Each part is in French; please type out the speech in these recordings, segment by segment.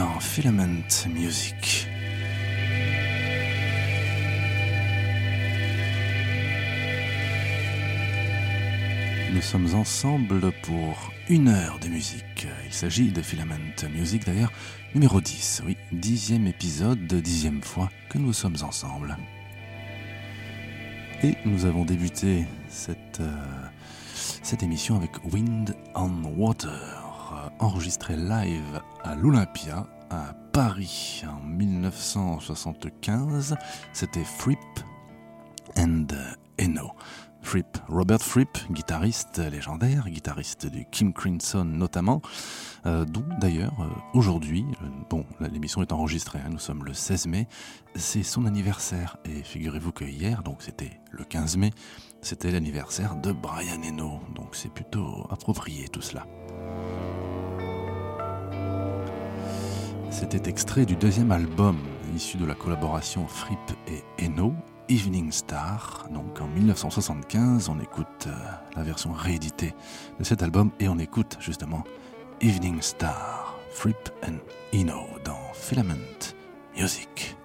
Dans Filament Music. Nous sommes ensemble pour une heure de musique. Il s'agit de Filament Music d'ailleurs, numéro 10, oui, dixième épisode, dixième fois que nous sommes ensemble. Et nous avons débuté cette, euh, cette émission avec Wind on Water, enregistré live à l'Olympia à Paris en 1975. C'était Fripp and Eno. Fripp, Robert Fripp, guitariste légendaire, guitariste du Kim Crimson notamment, euh, dont d'ailleurs euh, aujourd'hui, euh, bon, l'émission est enregistrée, hein, nous sommes le 16 mai, c'est son anniversaire. Et figurez-vous que hier, donc c'était le 15 mai, c'était l'anniversaire de Brian Eno, donc c'est plutôt approprié tout cela. C'était extrait du deuxième album issu de la collaboration Fripp et Eno, Evening Star. Donc en 1975, on écoute euh, la version rééditée de cet album et on écoute justement Evening Star, Fripp and Eno dans Filament Music.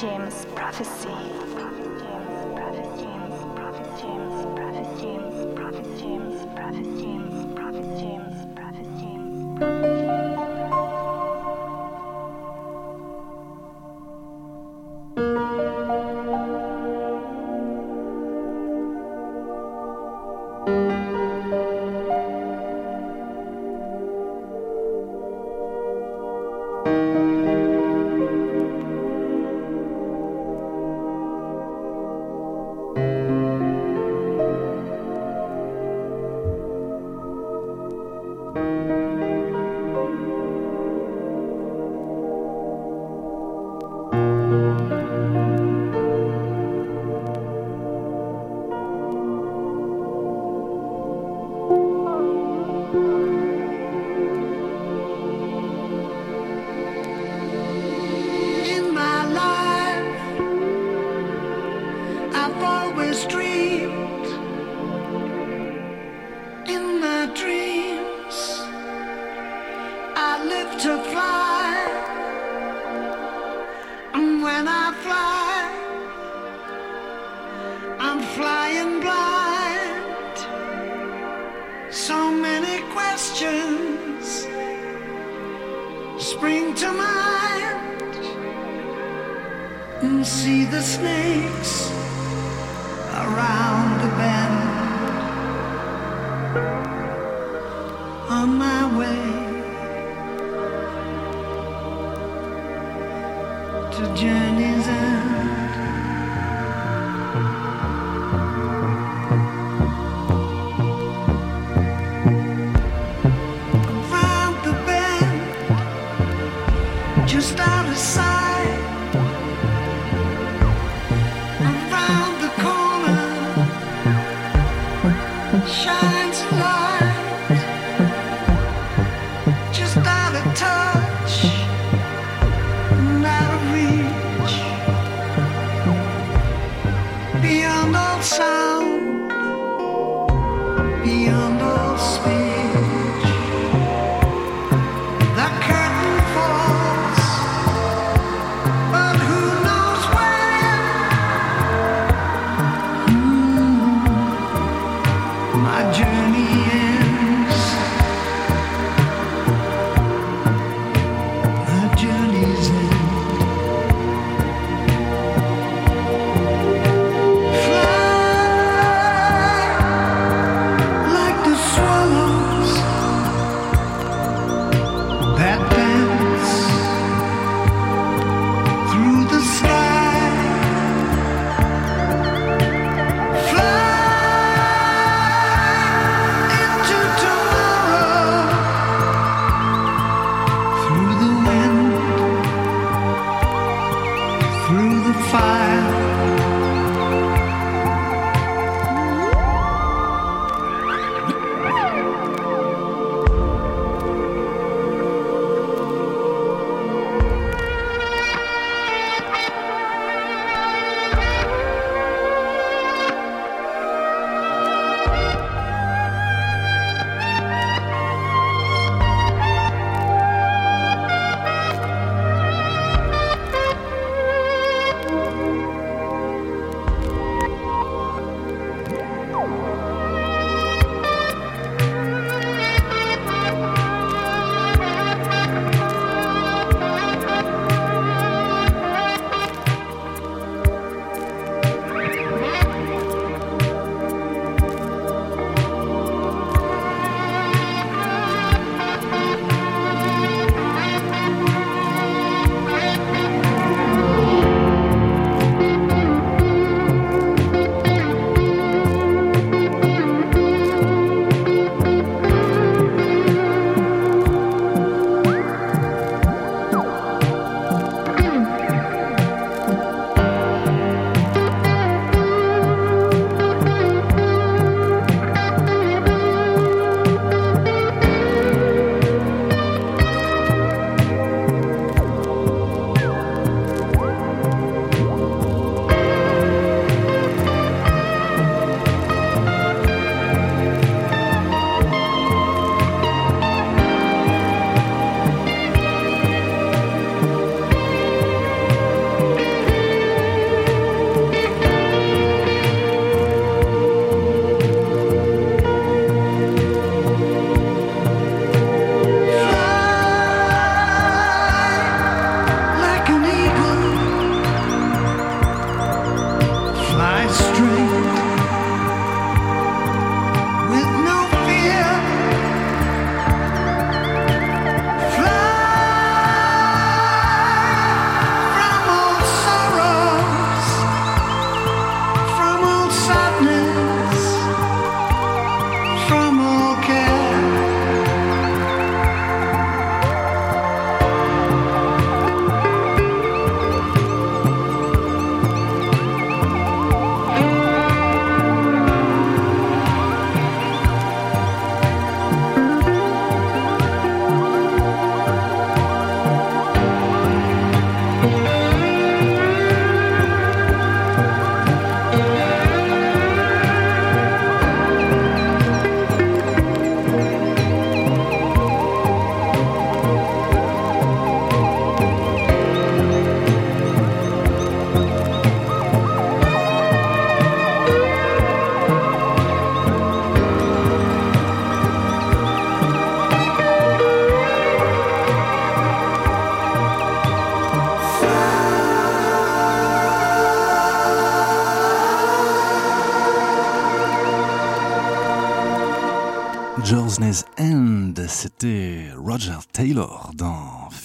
James Prophecy. Prophet James Prophet James Prophet James Prophecy. Prophet James Prophecy. flying blind. So many questions spring to mind. And see the snakes around the bend.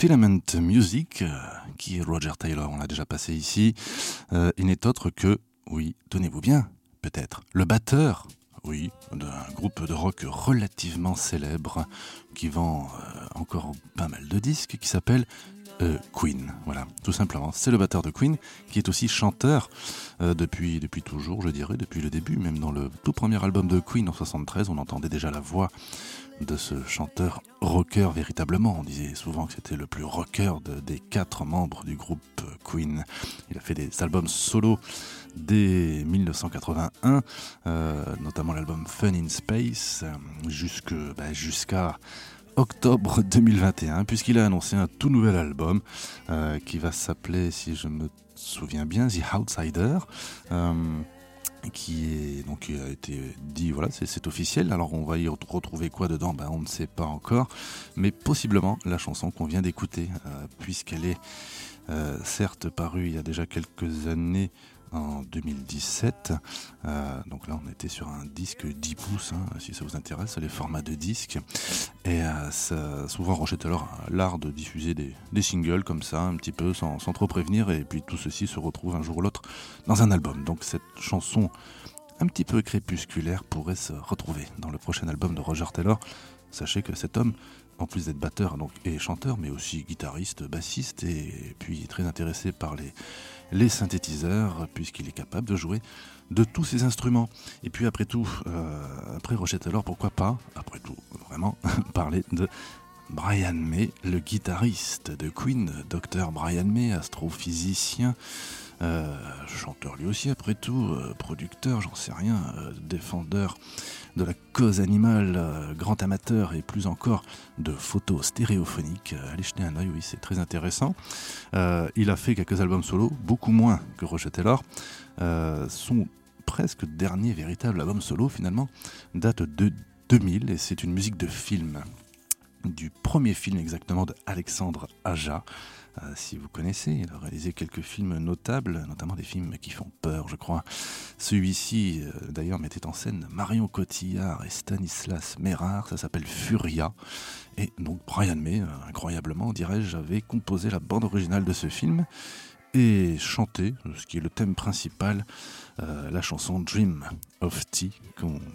Filament Music. Euh, Qui est Roger Taylor On l'a déjà passé ici. Euh, il n'est autre que, oui, tenez-vous bien, peut-être, le batteur, oui, d'un groupe de rock relativement célèbre qui vend euh, encore pas mal de disques, qui s'appelle euh, Queen. Voilà, tout simplement. C'est le batteur de Queen qui est aussi chanteur euh, depuis, depuis toujours, je dirais, depuis le début. Même dans le tout premier album de Queen en 73, on entendait déjà la voix de ce chanteur rocker véritablement. On disait souvent que c'était le plus rocker de- des quatre membres du groupe Queen. Il a fait des albums solo dès 1981, euh, notamment l'album Fun in Space, jusque, bah, jusqu'à octobre 2021, puisqu'il a annoncé un tout nouvel album euh, qui va s'appeler, si je me souviens bien, The Outsider. euh, qui est donc a été dit voilà c'est- officiel. Alors on va y ret- retrouver quoi dedans? Ben, on ne sait pas encore mais possiblement la chanson qu'on vient d'écouter euh, puisqu'elle est euh, certes parue il y a déjà quelques années en 2017 Euh, donc là on était sur un disque 10 pouces hein, si ça vous intéresse les formats de disque et euh, ça- souvent Roger Taylor a l'art de diffuser des, des singles comme ça un petit peu sans, sans trop prévenir. Et puis tout ceci se retrouve un jour ou l'autre dans un album. Donc cette chanson un petit peu crépusculaire pourrait se retrouver dans le prochain album de Roger Taylor. Sachez que cet homme, en plus d'être batteur donc, et chanteur, mais aussi guitariste, bassiste, et puis très intéressé par les, les synthétiseurs, puisqu'il est capable de jouer de tous ces instruments. Et puis après tout, euh, après Roger Taylor, pourquoi pas, après tout, vraiment, parler de Brian May, le guitariste de Queen, docteur Brian May, astrophysicien, euh, chanteur lui aussi après tout, euh, producteur, j'en sais rien, euh, défendeur de la cause animale, grand amateur et plus encore de photos stéréophoniques. Allez jeter un œil, oui, c'est très intéressant. Il a fait quelques albums solo, beaucoup moins que Roger Taylor. Son presque dernier véritable album solo, finalement, date de 2000 et c'est une musique de film du premier film exactement de Alexandre Aja. Euh, si vous connaissez, il a réalisé quelques films notables, notamment des films qui font peur, je crois. Celui-ci, euh, d'ailleurs, mettait en scène Marion Cotillard et Stanislas Mérard, ça s'appelle Furia. Et donc Brian May, euh, incroyablement, dirais-je, avait composé la bande originale de ce film et chanté, ce qui est le thème principal, euh, la chanson Dream of Tea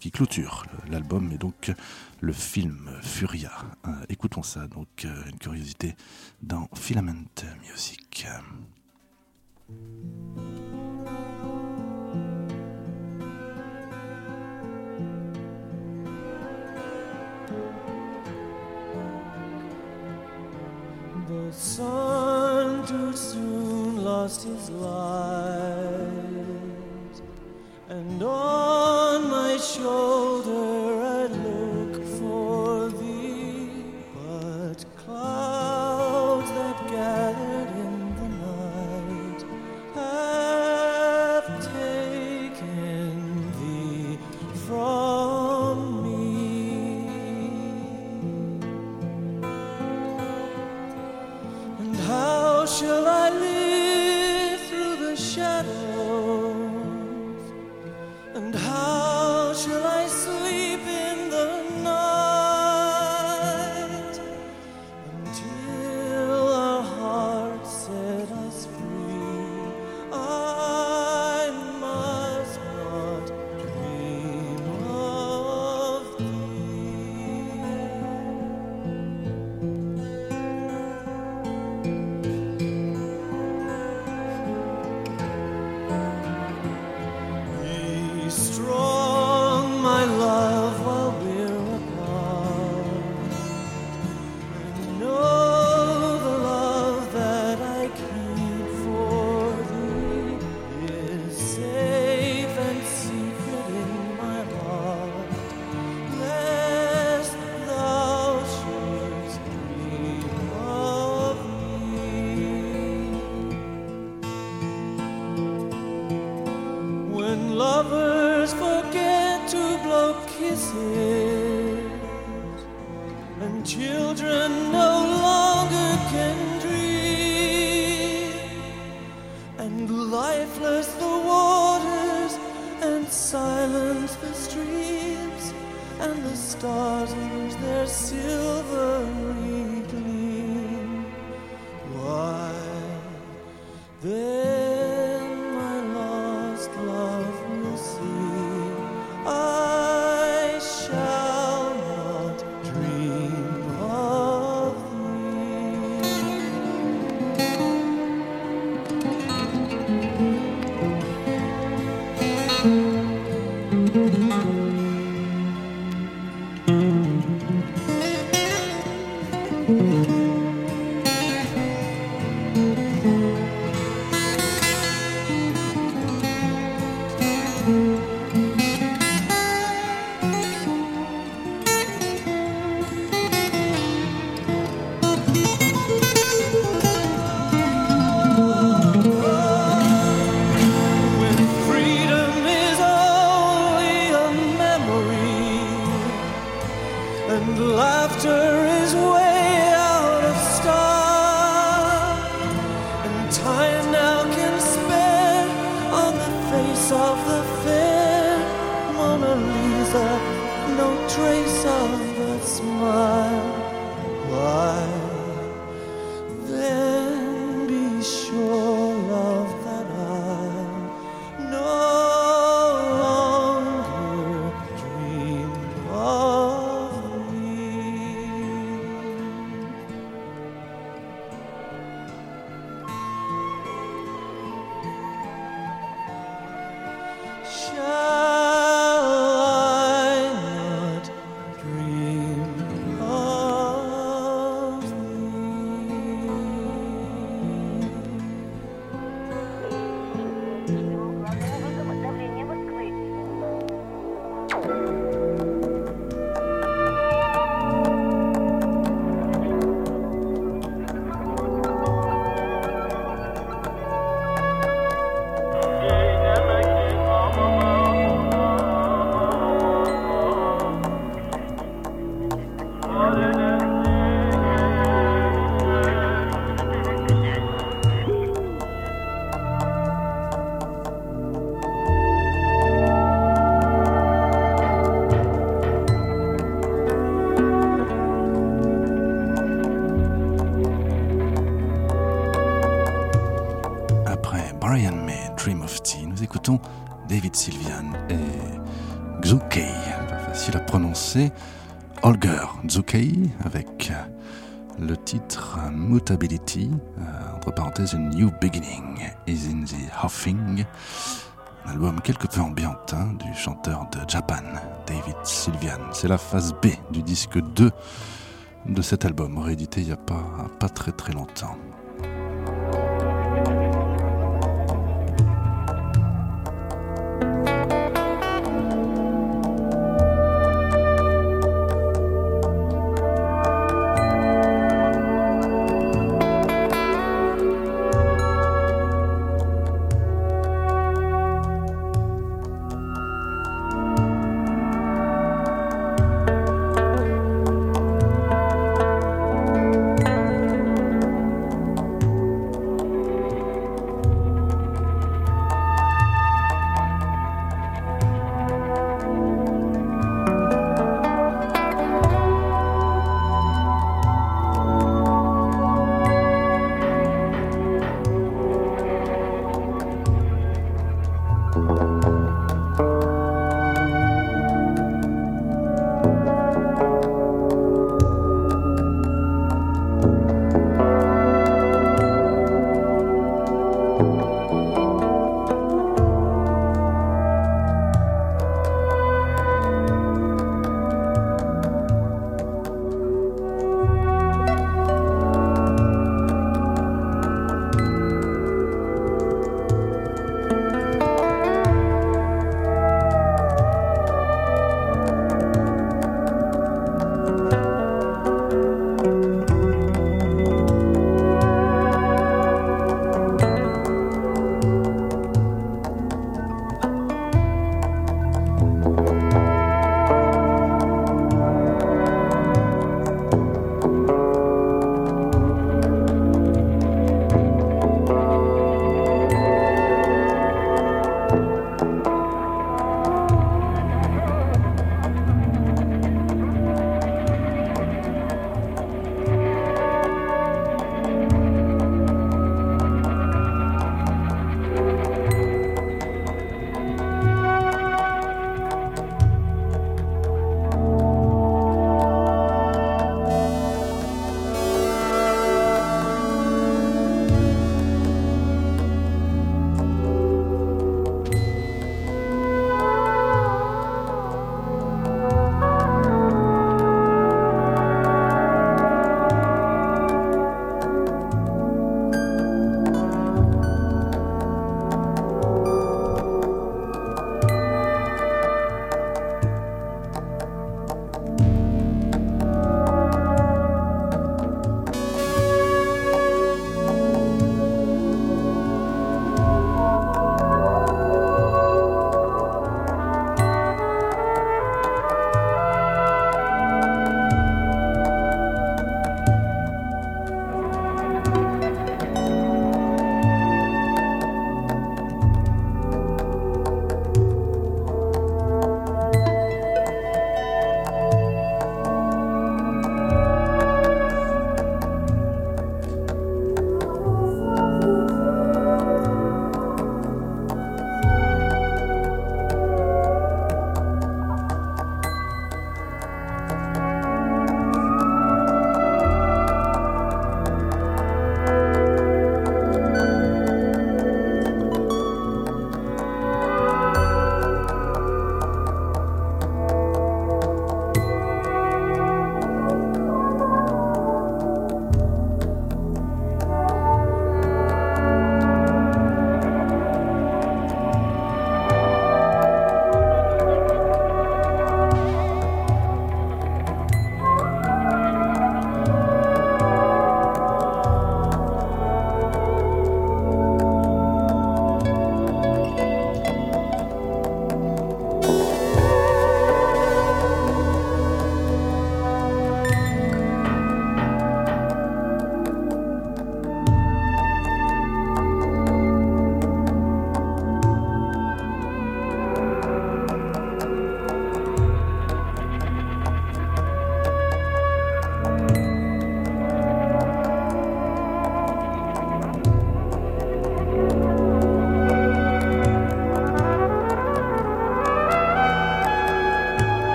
qui clôture l'album et donc le film Furia. Euh, écoutons ça, donc euh, une curiosité dans Filament Music. The sun too soon lost his light, and on my shoulder Mutability, euh, entre parenthèses, A New Beginning is in the Huffing, un album quelque peu ambiant hein, du chanteur de Japan, David Sylvian. C'est la phase B du disque 2 de cet album, réédité il n'y a pas, pas très très longtemps.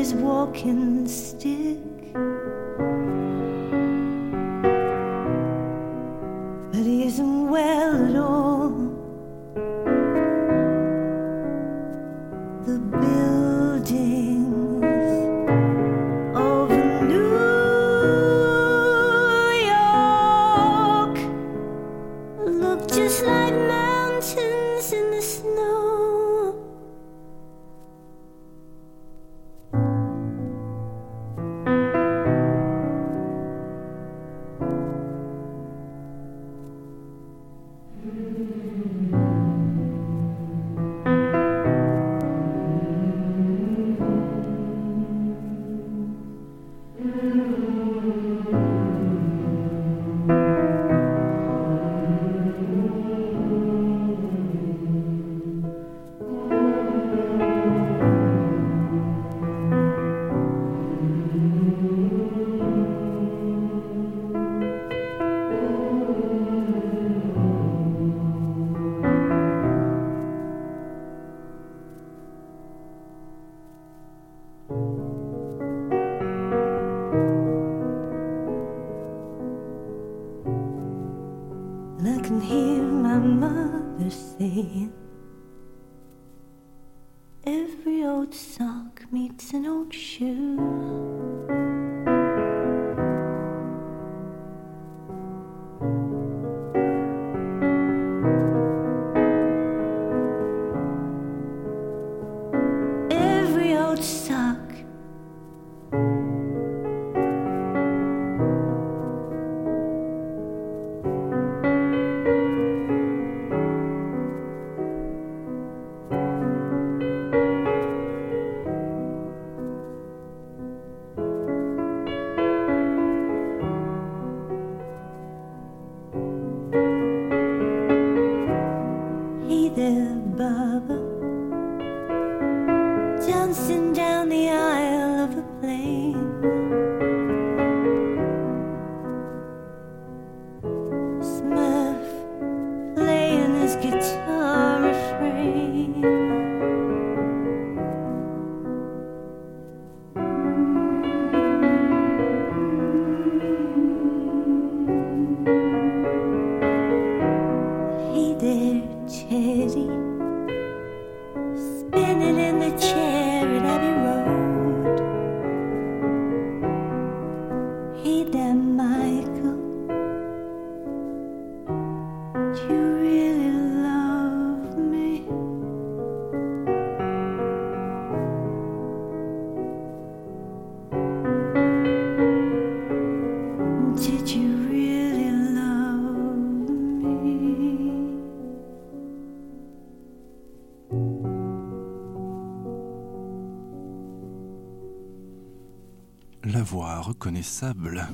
his walking stick.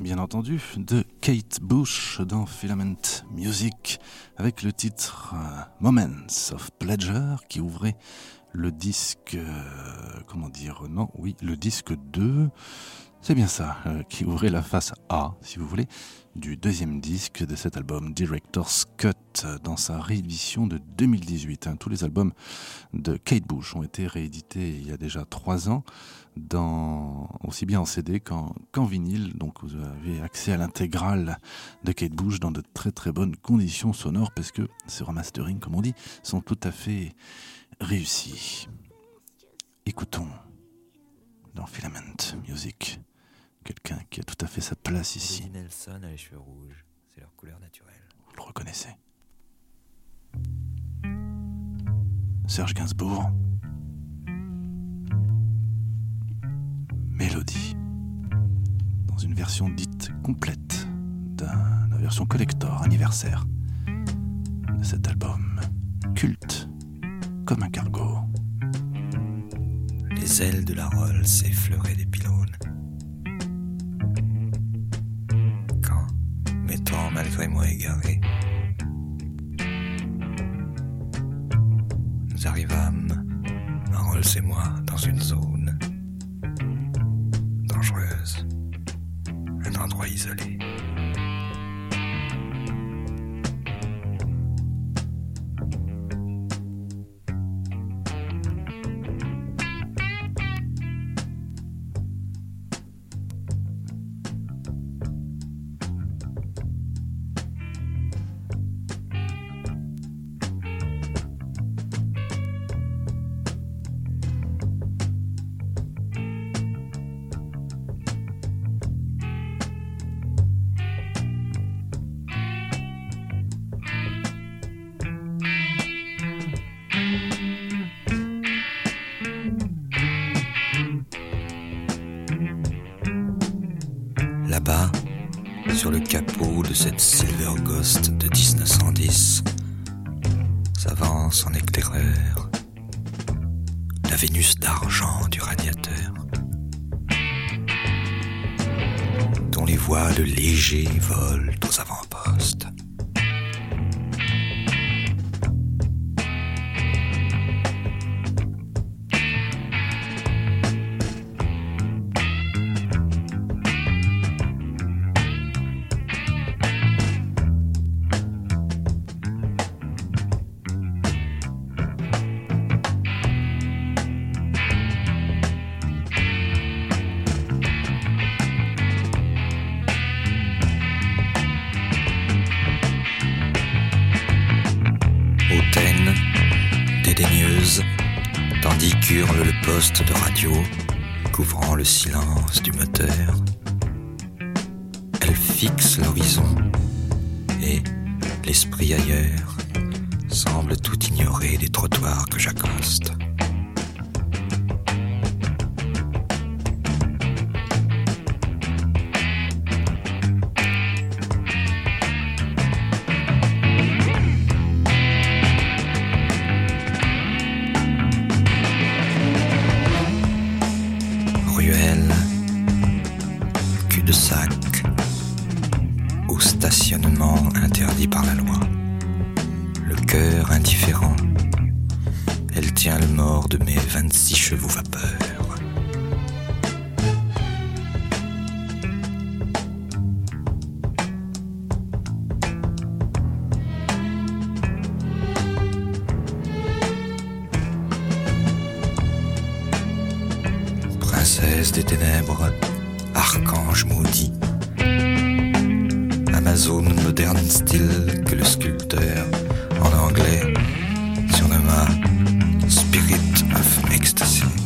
Bien entendu, de Kate Bush dans Filament Music, avec le titre euh, Moments of Pleasure qui ouvrait le disque, euh, comment dire, non, oui, le disque 2, c'est bien ça, euh, qui ouvrait la face A, si vous voulez, du deuxième disque de cet album, Director's Cut, dans sa réédition de 2018. hein. Tous les albums de Kate Bush ont été réédités il y a déjà trois ans, dans, aussi bien en CD qu'en vinyle. Donc vous avez accès à l'intégrale de Kate Bush dans de très très bonnes conditions sonores, parce que ces remastering, comme on dit, sont tout à fait réussis. Écoutons dans Filament Music quelqu'un qui a tout à fait sa place ici. Nelson a les cheveux rouges, c'est leur couleur naturelle. Vous le reconnaissez. Serge Gainsbourg. Mélodie. Dans une version dite complète d'un- de la version collector anniversaire de cet album. Culte comme un cargo. Les ailes de la Rolls effleuraient des pylônes. Malgré moi égaré, nous arrivâmes, Rolls et moi, dans une zone dangereuse, un endroit isolé. En éclaireur la Vénus d'argent du radiateur, dont les voiles légers volent aux avant-postes. princesse des ténèbres, archange maudit, Amazon moderne style que le sculpteur en anglais surnomma Spirit of Ecstasy.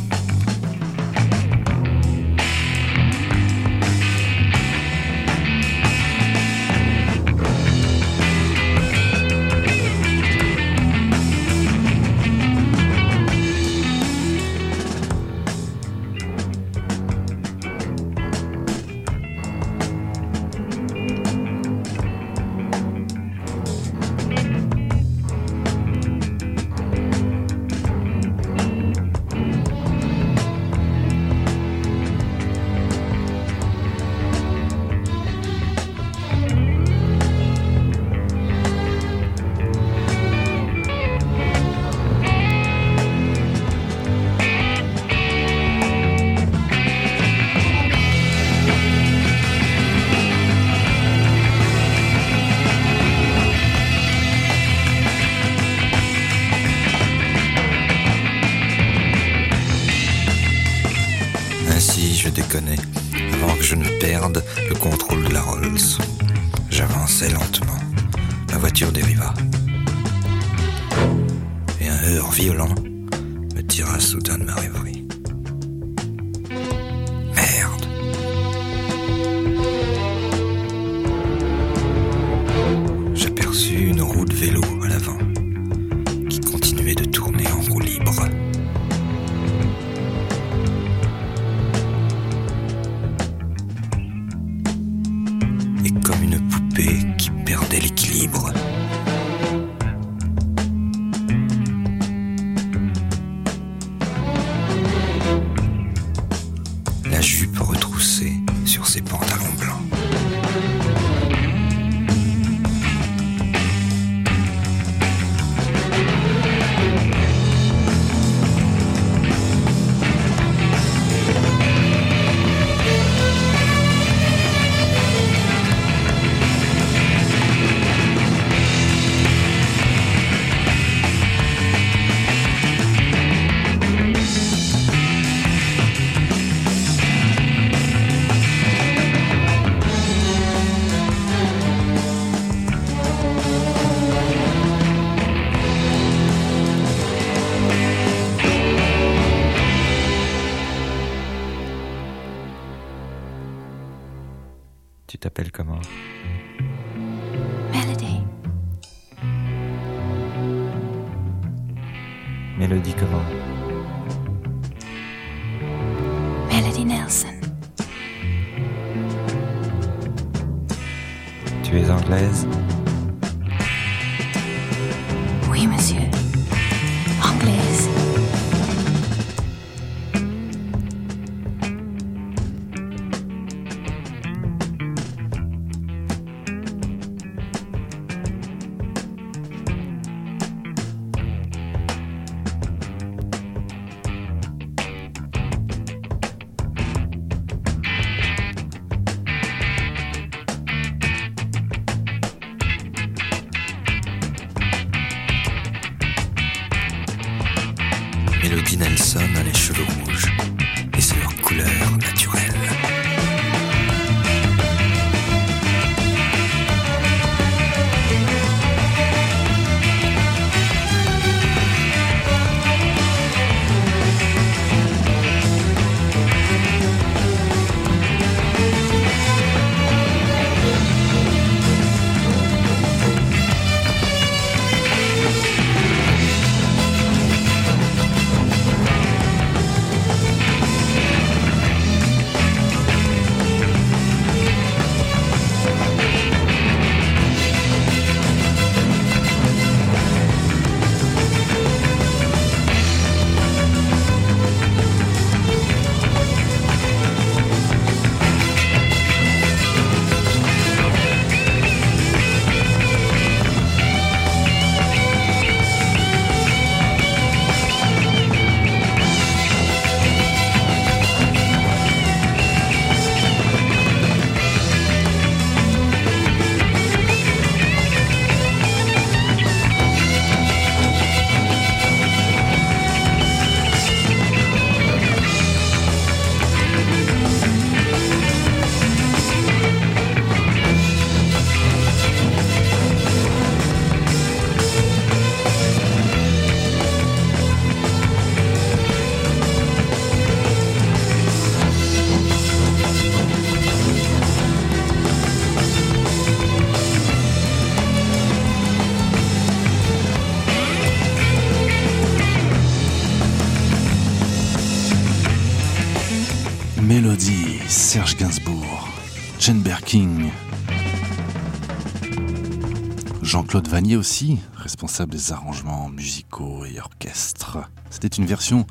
Aussi, responsable des arrangements musicaux et orchestres. C'était une version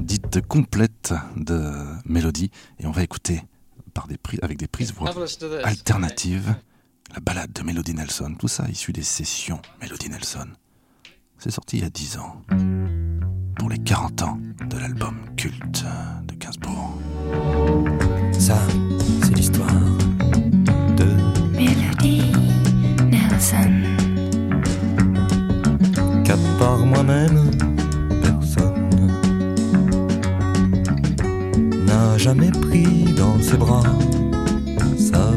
dite complète de Mélodie et on va écouter par des avec des prises voix alternatives la balade de Mélodie Nelson. Tout ça issu des sessions Mélodie Nelson. C'est sorti il y a 10 ans pour les 40 ans de l'album culte de Gainsbourg. Ça, c'est l'histoire de Melody Nelson. Moi-même, personne n'a jamais pris dans ses bras. Ça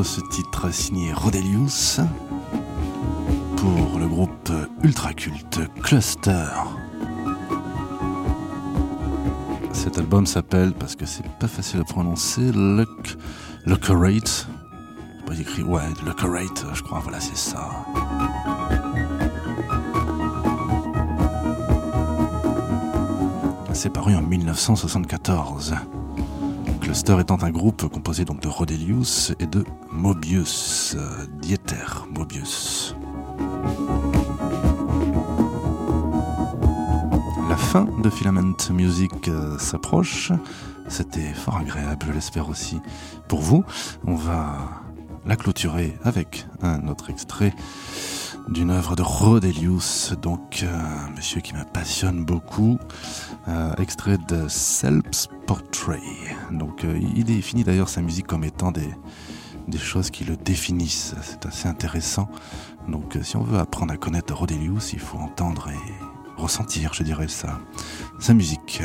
le ce titre signé Rodelius pour le groupe ultra culte Cluster. Cet album s'appelle, parce que c'est pas facile à prononcer, Luck, Luckerate. Pas écrit, ouais, Luckerate, je crois, voilà, c'est ça. C'est paru en 1974. Cluster étant un groupe composé donc de Rodelius et de Mobius, euh, Dieter Mobius. La fin de Filament Music euh, s'approche. C'était fort agréable, je l'espère aussi pour vous. On va la clôturer avec un autre extrait d'une œuvre de Rodelius, donc euh, un monsieur qui me passionne beaucoup, euh, extrait de Self's Portrait. Donc euh, il définit d'ailleurs sa musique comme étant des, des choses qui le définissent, c'est assez intéressant. Donc si on veut apprendre à connaître Rodelius, il faut entendre et ressentir, je dirais, sa, sa musique.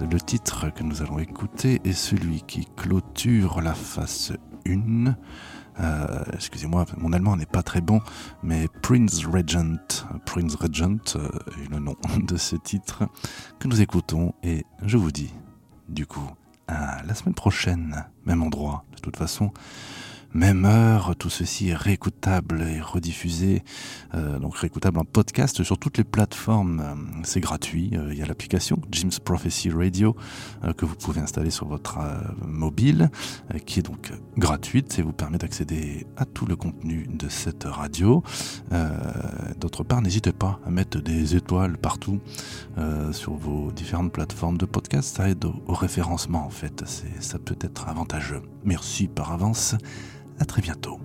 Le titre que nous allons écouter est celui qui clôture la face 1 euh, excusez-moi, mon allemand n'est pas très bon, mais Prince Regent, Prince Regent euh, est le nom de ce titre que nous écoutons et je vous dis, du coup, à la semaine prochaine, même endroit, de toute façon. Même heure, tout ceci est réécoutable et rediffusé, euh, donc réécoutable en podcast sur toutes les plateformes. Euh, C'est gratuit. Euh, Il y a l'application Jim's Prophecy Radio que vous pouvez installer sur votre mobile, qui est donc gratuite et vous permet d'accéder à tout le contenu de cette radio. D'autre part, n'hésitez pas à mettre des étoiles partout sur vos différentes plateformes de podcast. Ça aide au, référencement en fait. Ça peut être avantageux. Merci par avance. À très bientôt.